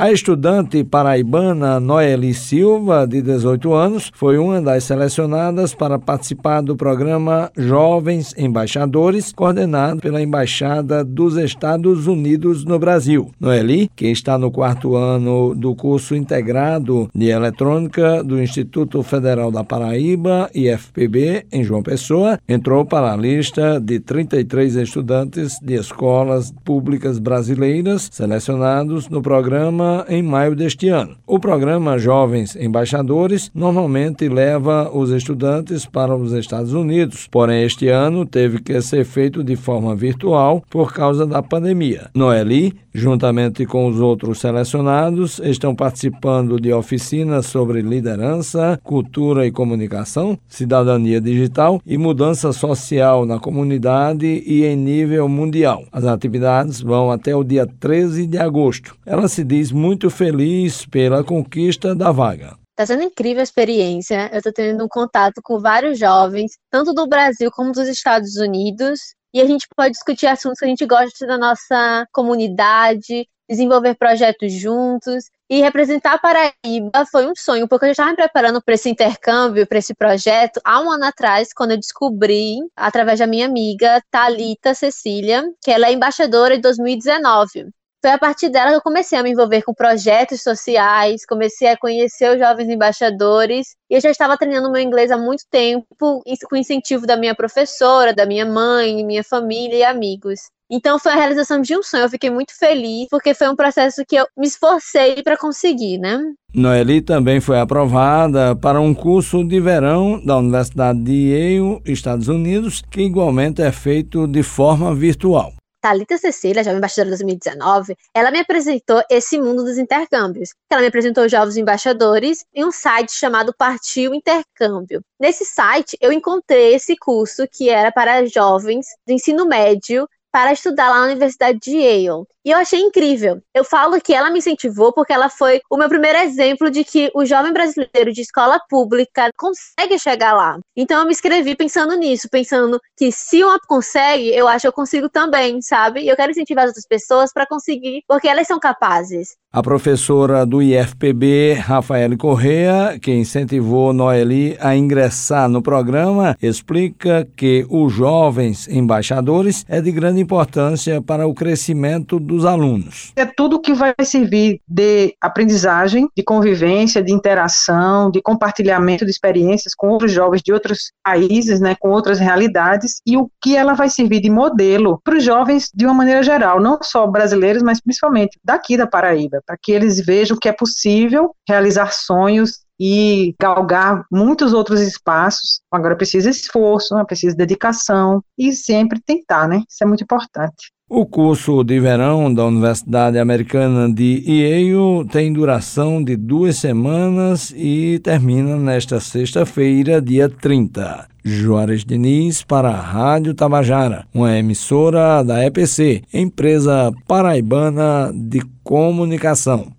A estudante paraibana Noeli Silva, de 18 anos, foi uma das selecionadas para participar do programa Jovens Embaixadores, coordenado pela Embaixada dos Estados Unidos no Brasil. Noeli, que está no quarto ano do curso integrado de eletrônica do Instituto Federal da Paraíba, IFPB, em João Pessoa, entrou para a lista de 33 estudantes de escolas públicas brasileiras selecionados no programa em maio deste ano. O programa Jovens Embaixadores normalmente leva os estudantes para os Estados Unidos, porém este ano teve que ser feito de forma virtual por causa da pandemia. Noeli, juntamente com os outros selecionados, estão participando de oficinas sobre liderança, cultura e comunicação, cidadania digital e mudança social na comunidade e em nível mundial. As atividades vão até o dia 13 de agosto. Ela se diz muito feliz pela conquista da vaga. Está sendo incrível a experiência. Eu estou tendo um contato com vários jovens, tanto do Brasil como dos Estados Unidos. E a gente pode discutir assuntos que a gente gosta da nossa comunidade, desenvolver projetos juntos. E representar a Paraíba foi um sonho, porque eu já estava me preparando para esse intercâmbio, para esse projeto, há um ano atrás, quando eu descobri, através da minha amiga Talita Cecília, que ela é embaixadora de 2019 foi a partir dela que eu comecei a me envolver com projetos sociais, comecei a conhecer os jovens embaixadores, e eu já estava treinando meu inglês há muito tempo, com incentivo da minha professora, da minha mãe, minha família e amigos. Então foi a realização de um sonho, eu fiquei muito feliz, porque foi um processo que eu me esforcei para conseguir, né? Noeli também foi aprovada para um curso de verão da Universidade de Yale, Estados Unidos, que igualmente é feito de forma virtual. Talita Cecília, jovem embaixadora 2019, ela me apresentou esse mundo dos intercâmbios. Ela me apresentou jovens embaixadores em um site chamado Partiu Intercâmbio. Nesse site, eu encontrei esse curso que era para jovens do ensino médio para estudar lá na Universidade de Yale. E eu achei incrível. Eu falo que ela me incentivou porque ela foi o meu primeiro exemplo de que o jovem brasileiro de escola pública consegue chegar lá. Então eu me inscrevi pensando nisso, pensando que se uma consegue, eu acho que eu consigo também, sabe? E eu quero incentivar as outras pessoas para conseguir, porque elas são capazes. A professora do IFPB, Rafael Correa, que incentivou Noeli a ingressar no programa, explica que os jovens embaixadores é de grande importância para o crescimento dos alunos. É tudo que vai servir de aprendizagem, de convivência, de interação, de compartilhamento de experiências com outros jovens de outros países, né, com outras realidades, e o que ela vai servir de modelo para os jovens de uma maneira geral, não só brasileiros, mas principalmente daqui da Paraíba, para que eles vejam que é possível realizar sonhos e galgar muitos outros espaços. Agora precisa esforço, precisa dedicação e sempre tentar, né? Isso é muito importante. O curso de verão da Universidade Americana de Yale tem duração de duas semanas e termina nesta sexta-feira, dia 30. Juarez Diniz para a Rádio Tabajara, uma emissora da EPC, empresa paraibana de comunicação.